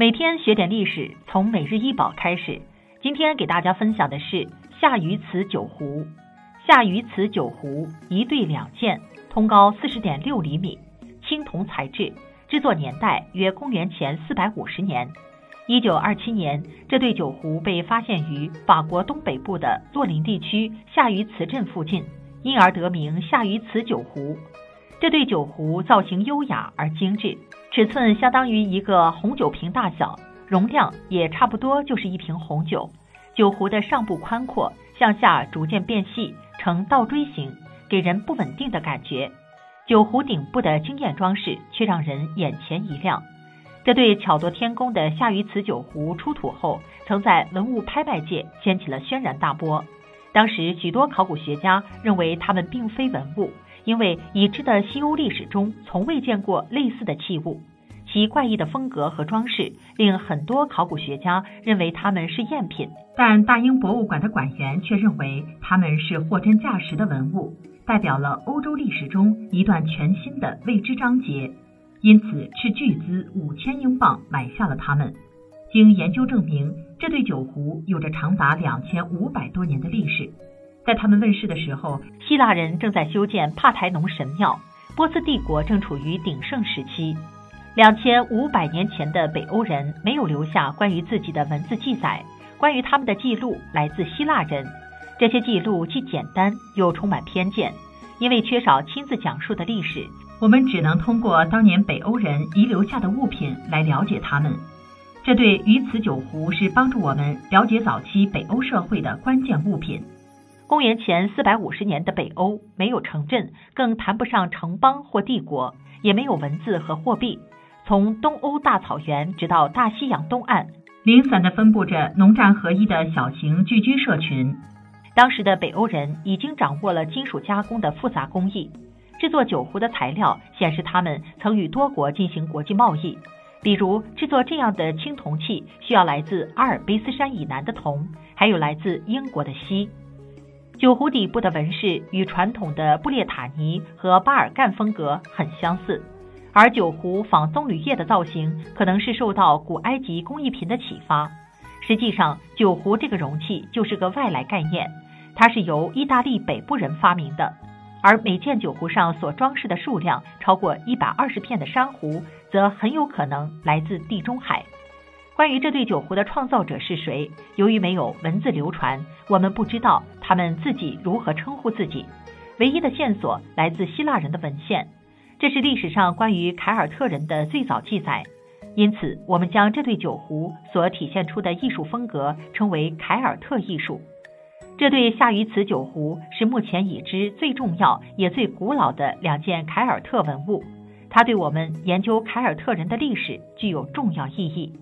每天学点历史，从每日一宝开始。今天给大家分享的是夏禹瓷酒壶。夏禹瓷酒壶一对两件，通高四十点六厘米，青铜材质，制作年代约公元前四百五十年。一九二七年，这对酒壶被发现于法国东北部的洛林地区夏禹瓷镇附近，因而得名夏禹瓷酒壶。这对酒壶造型优雅而精致，尺寸相当于一个红酒瓶大小，容量也差不多就是一瓶红酒。酒壶的上部宽阔，向下逐渐变细，呈倒锥形，给人不稳定的感觉。酒壶顶部的惊艳装饰却让人眼前一亮。这对巧夺天工的夏禹瓷酒壶出土后，曾在文物拍卖界掀起了轩然大波。当时许多考古学家认为它们并非文物，因为已知的西欧历史中从未见过类似的器物。其怪异的风格和装饰令很多考古学家认为它们是赝品，但大英博物馆的馆员却认为它们是货真价实的文物，代表了欧洲历史中一段全新的未知章节。因此，斥巨资五千英镑买下了它们。经研究证明，这对酒壶有着长达两千五百多年的历史。在他们问世的时候，希腊人正在修建帕台农神庙，波斯帝国正处于鼎盛时期。两千五百年前的北欧人没有留下关于自己的文字记载，关于他们的记录来自希腊人。这些记录既简单又充满偏见，因为缺少亲自讲述的历史。我们只能通过当年北欧人遗留下的物品来了解他们。这对鱼瓷酒壶是帮助我们了解早期北欧社会的关键物品。公元前四百五十年的北欧没有城镇，更谈不上城邦或帝国，也没有文字和货币。从东欧大草原直到大西洋东岸，零散地分布着农战合一的小型聚居社群。当时的北欧人已经掌握了金属加工的复杂工艺。制作酒壶的材料显示，他们曾与多国进行国际贸易。比如，制作这样的青铜器需要来自阿尔卑斯山以南的铜，还有来自英国的锡。酒壶底部的纹饰与传统的布列塔尼和巴尔干风格很相似，而酒壶仿棕榈叶的造型可能是受到古埃及工艺品的启发。实际上，酒壶这个容器就是个外来概念，它是由意大利北部人发明的。而每件酒壶上所装饰的数量超过一百二十片的珊瑚，则很有可能来自地中海。关于这对酒壶的创造者是谁，由于没有文字流传，我们不知道他们自己如何称呼自己。唯一的线索来自希腊人的文献，这是历史上关于凯尔特人的最早记载。因此，我们将这对酒壶所体现出的艺术风格称为凯尔特艺术。这对夏禹瓷酒壶是目前已知最重要也最古老的两件凯尔特文物，它对我们研究凯尔特人的历史具有重要意义。